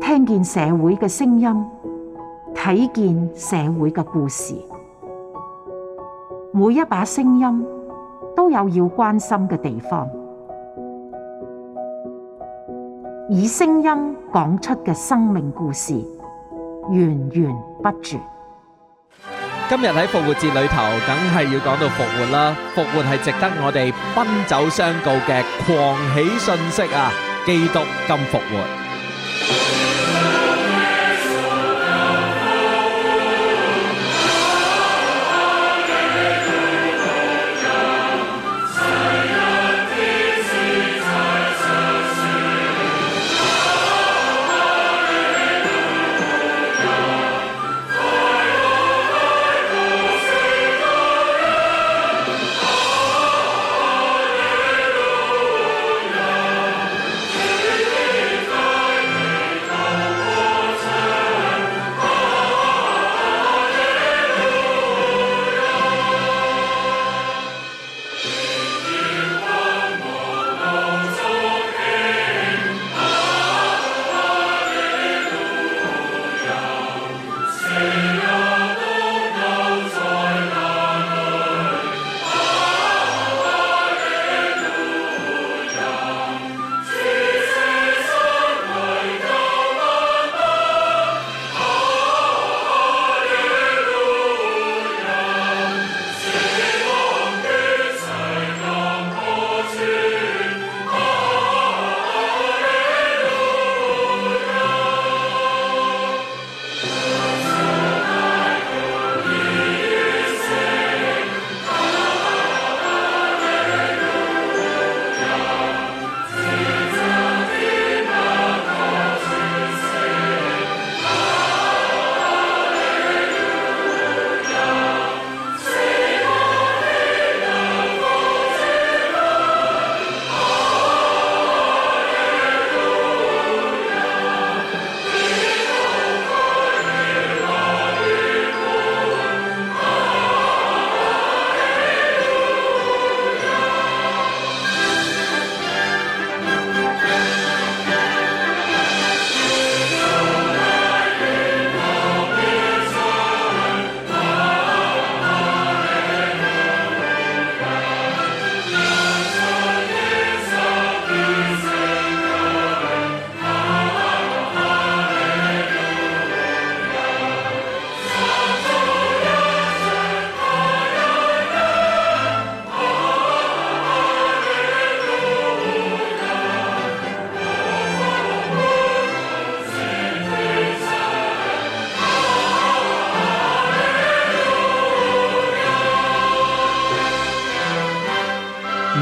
听见社会嘅声音，睇见社会嘅故事，每一把声音都有要关心嘅地方。以声音讲出嘅生命故事，源源不绝。今日喺复活节里头，梗系要讲到复活啦！复活系值得我哋奔走相告嘅狂喜信息啊！基督今复活。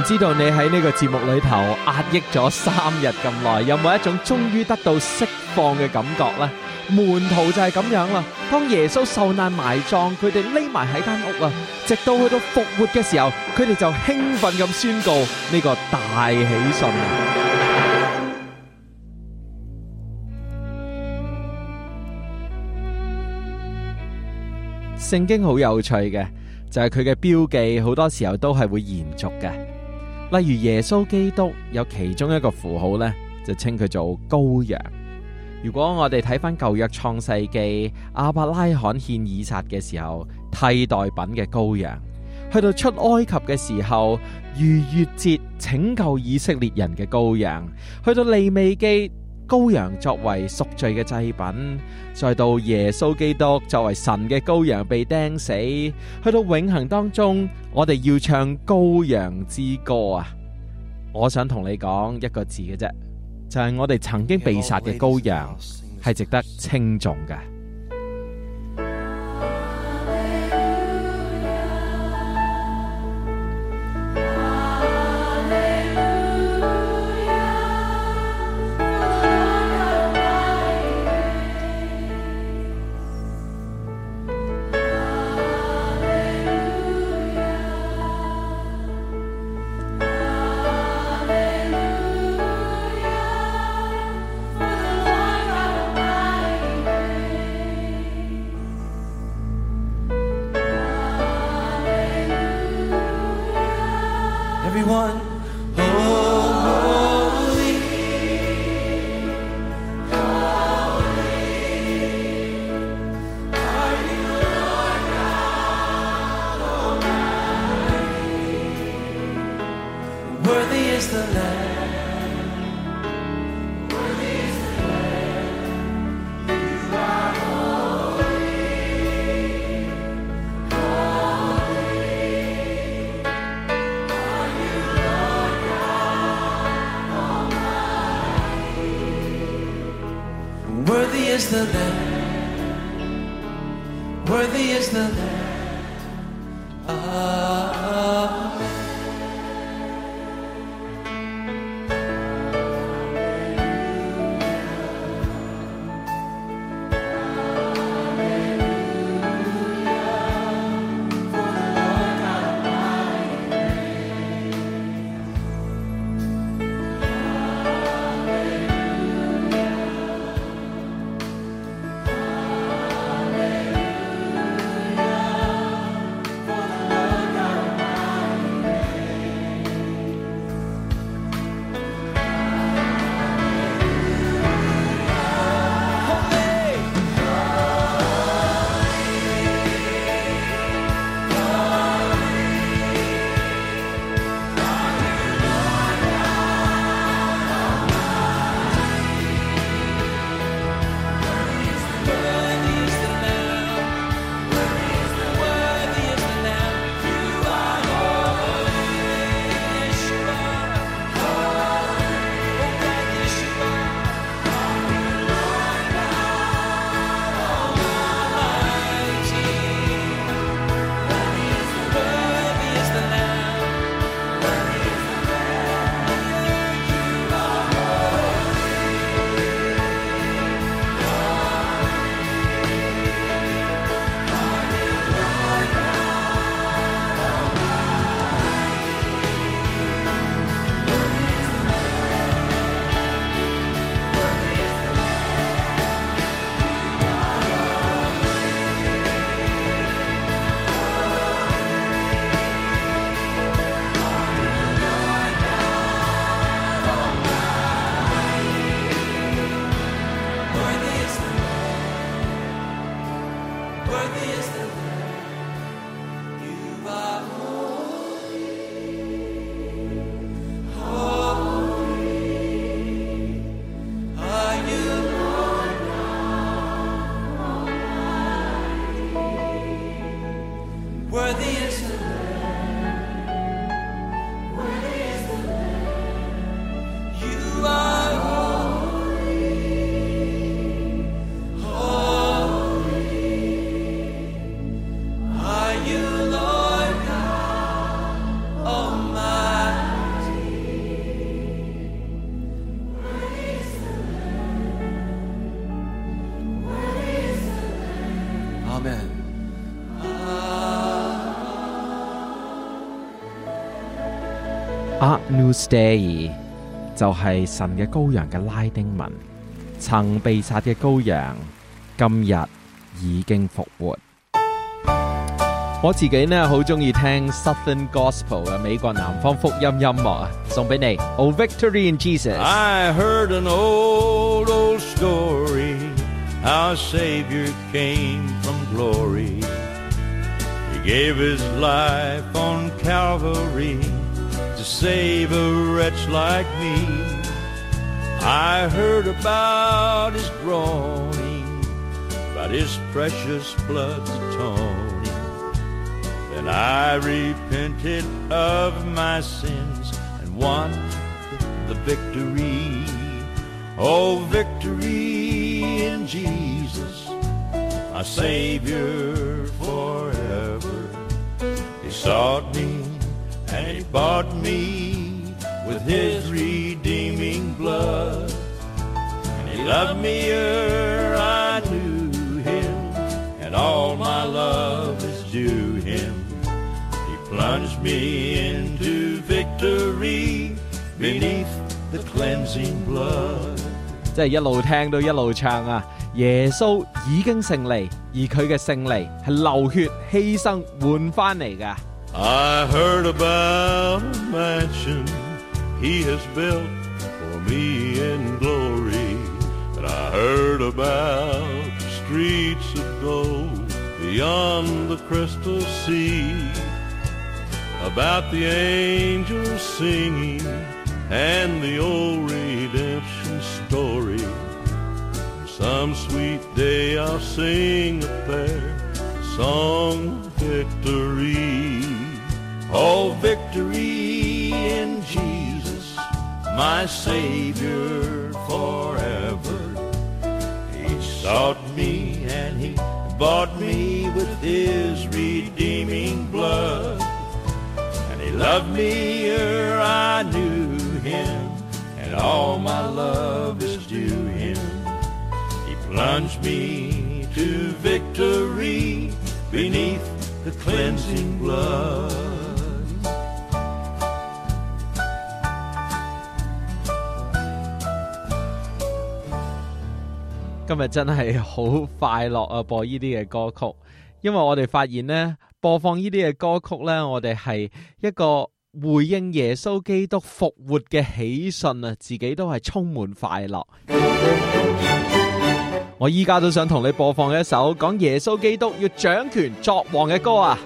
知道你喺呢个节目里头压抑咗三日咁耐，有冇一种终于得到释放嘅感觉呢？门徒就系咁样啦，当耶稣受难埋葬，佢哋匿埋喺间屋啊，直到去到复活嘅时候，佢哋就兴奋咁宣告呢个大喜讯。圣经好有趣嘅，就系佢嘅标记，好多时候都系会延续嘅。例如耶稣基督有其中一个符号咧，就称佢做羔羊。如果我哋睇翻旧约创世纪，阿伯拉罕献以撒嘅时候，替代品嘅羔羊；去到出埃及嘅时候，逾越节拯救以色列人嘅羔羊；去到利未记。羔羊作为赎罪嘅祭品，再到耶稣基督作为神嘅羔羊被钉死，去到永恒当中，我哋要唱羔羊之歌啊！我想同你讲一个字嘅啫，就系我哋曾经被杀嘅羔羊系值得称重嘅。the best. Doomsday 就係神嘅羔羊嘅拉丁文，曾被殺嘅羔羊，今日已經復活。我自己呢好中意聽 Southern Gospel 嘅美國南方福音音樂啊，送俾你。Oh Victory in Jesus。I heard an old old story our Savior came from glory. He gave his life on Calvary. save a wretch like me. I heard about his groaning, about his precious blood's atoning. Then I repented of my sins and won the victory. Oh, victory in Jesus, my Savior forever. He sought me and he bought me with his redeeming blood. And he loved me ere I knew him, and all my love is due him. He plunged me into victory beneath the cleansing blood. 即係一路聽到一路唱啊！耶穌已經勝利，而佢嘅勝利係流血犧牲換翻嚟嘅。I heard about a mansion he has built for me in glory. And I heard about streets of gold beyond the crystal sea. About the angels singing and the old redemption story. Some sweet day I'll sing a prayer, song of victory. Oh, victory in Jesus, my Savior forever. He sought me and he bought me with his redeeming blood. And he loved me ere I knew him, and all my love is due him. He plunged me to victory beneath the cleansing blood. 今日真系好快乐啊！播呢啲嘅歌曲，因为我哋发现呢，播放呢啲嘅歌曲呢，我哋系一个回应耶稣基督复活嘅喜讯啊！自己都系充满快乐。我依家都想同你播放一首讲耶稣基督要掌权作王嘅歌啊！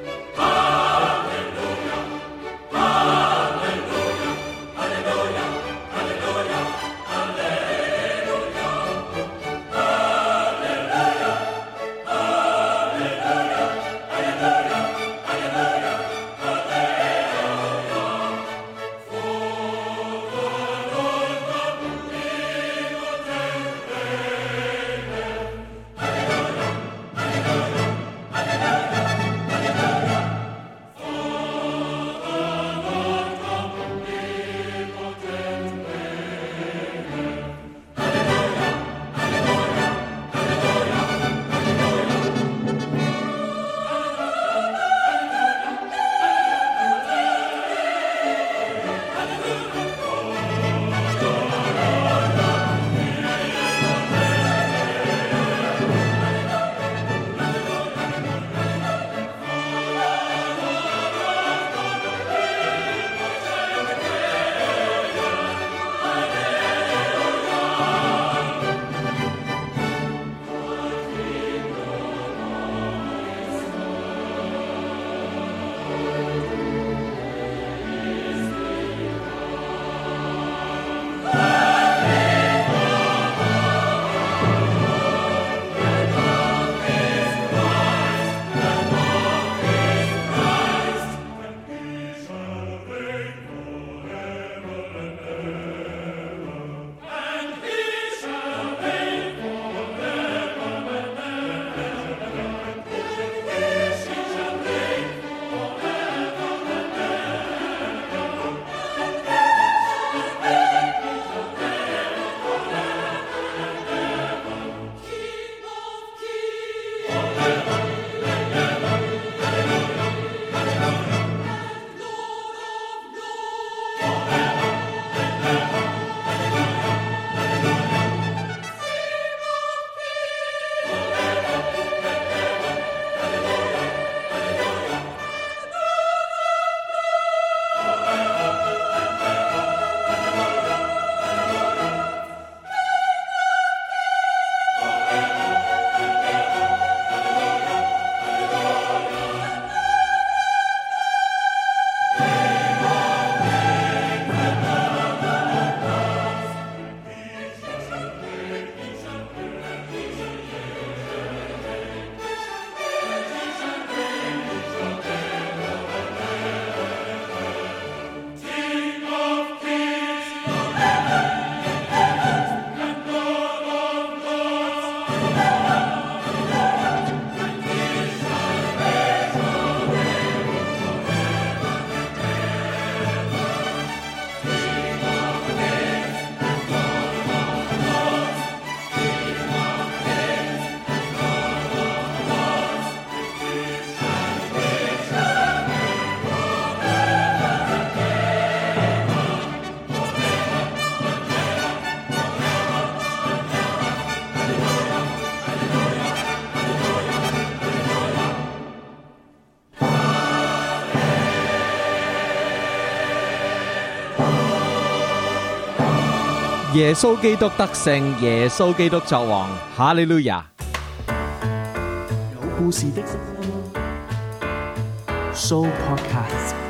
耶稣基督得胜，耶稣基督作王，哈利路 podcast。